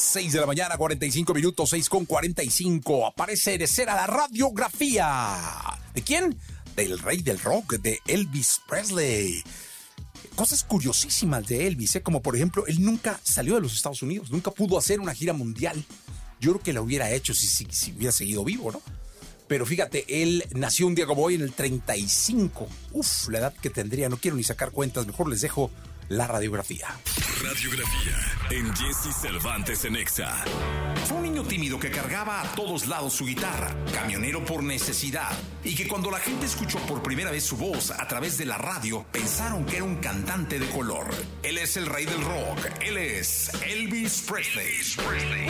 6 de la mañana, 45 minutos, 6 con 45. Aparece de a la radiografía. ¿De quién? Del rey del rock, de Elvis Presley. Cosas curiosísimas de Elvis, ¿eh? como por ejemplo, él nunca salió de los Estados Unidos, nunca pudo hacer una gira mundial. Yo creo que la hubiera hecho si, si hubiera seguido vivo, ¿no? Pero fíjate, él nació un día como hoy en el 35. Uf, la edad que tendría, no quiero ni sacar cuentas, mejor les dejo la radiografía. Radiografía en Jesse Cervantes en Exa. Fue un niño tímido que cargaba a todos lados su guitarra, camionero por necesidad, y que cuando la gente escuchó por primera vez su voz a través de la radio, pensaron que era un cantante de color. Él es el rey del rock, él es Elvis Presley. Elvis Presley.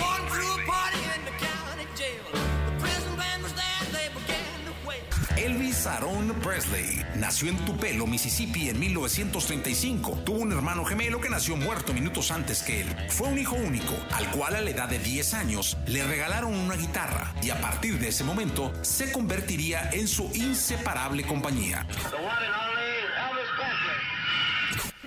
Elvis Aaron Presley nació en Tupelo, Mississippi en 1935. Tuvo un hermano gemelo que nació muerto minutos antes que él. Fue un hijo único, al cual a la edad de 10 años le regalaron una guitarra y a partir de ese momento se convertiría en su inseparable compañía.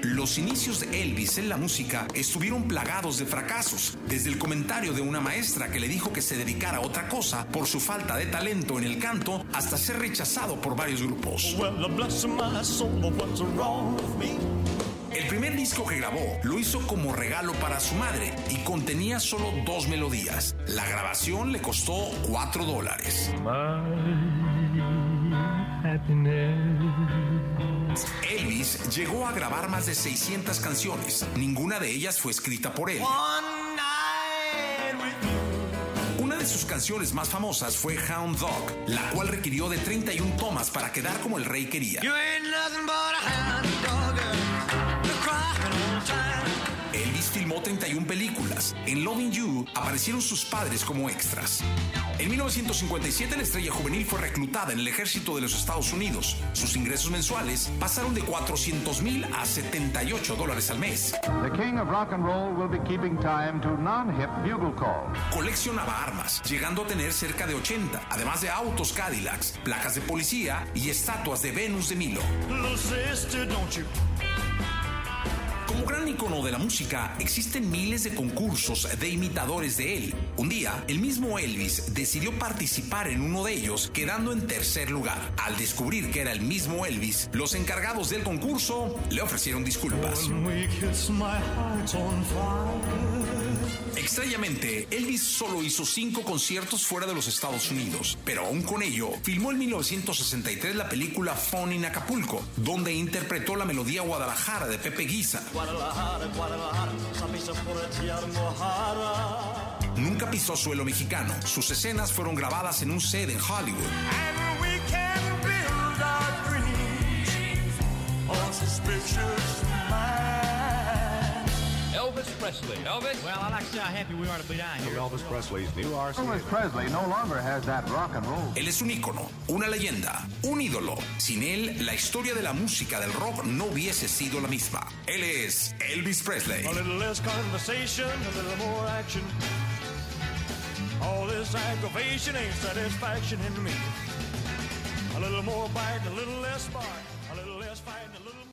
Los inicios de Elvis en la música estuvieron plagados de fracasos, desde el comentario de una maestra que le dijo que se dedicara a otra cosa por su falta de talento en el canto, hasta ser rechazado por varios grupos. El primer disco que grabó lo hizo como regalo para su madre y contenía solo dos melodías. La grabación le costó cuatro dólares. Llegó a grabar más de 600 canciones. Ninguna de ellas fue escrita por él. Una de sus canciones más famosas fue Hound Dog, la cual requirió de 31 tomas para quedar como el rey quería. Elvis filmó 31 películas. En Loving You aparecieron sus padres como extras. En 1957 la estrella juvenil fue reclutada en el ejército de los Estados Unidos. Sus ingresos mensuales pasaron de 400 mil a 78 dólares al mes. Coleccionaba armas, llegando a tener cerca de 80, además de autos Cadillacs, placas de policía y estatuas de Venus de Milo. Como gran icono de la música, existen miles de concursos de imitadores de él. Un día, el mismo Elvis decidió participar en uno de ellos, quedando en tercer lugar. Al descubrir que era el mismo Elvis, los encargados del concurso le ofrecieron disculpas. Extrañamente, Elvis solo hizo cinco conciertos fuera de los Estados Unidos, pero aún con ello, filmó en 1963 la película Fun in Acapulco, donde interpretó la melodía Guadalajara de Pepe Guisa. Nunca pisó suelo mexicano. Sus escenas fueron grabadas en un set en Hollywood. Elvis Presley. Elvis? Well, I like to say how happy we are to be down here. Elvis Presley's new RC. Elvis Presley no longer has that rock and roll. Él es un ícono, una leyenda, un ídolo. Sin él, la historia de la música del rock no hubiese sido la misma. Él es Elvis Presley. A little less conversation, a little more action. All this aggravation ain't satisfaction in me. A little more bite, a little less spark. A little less fight, a little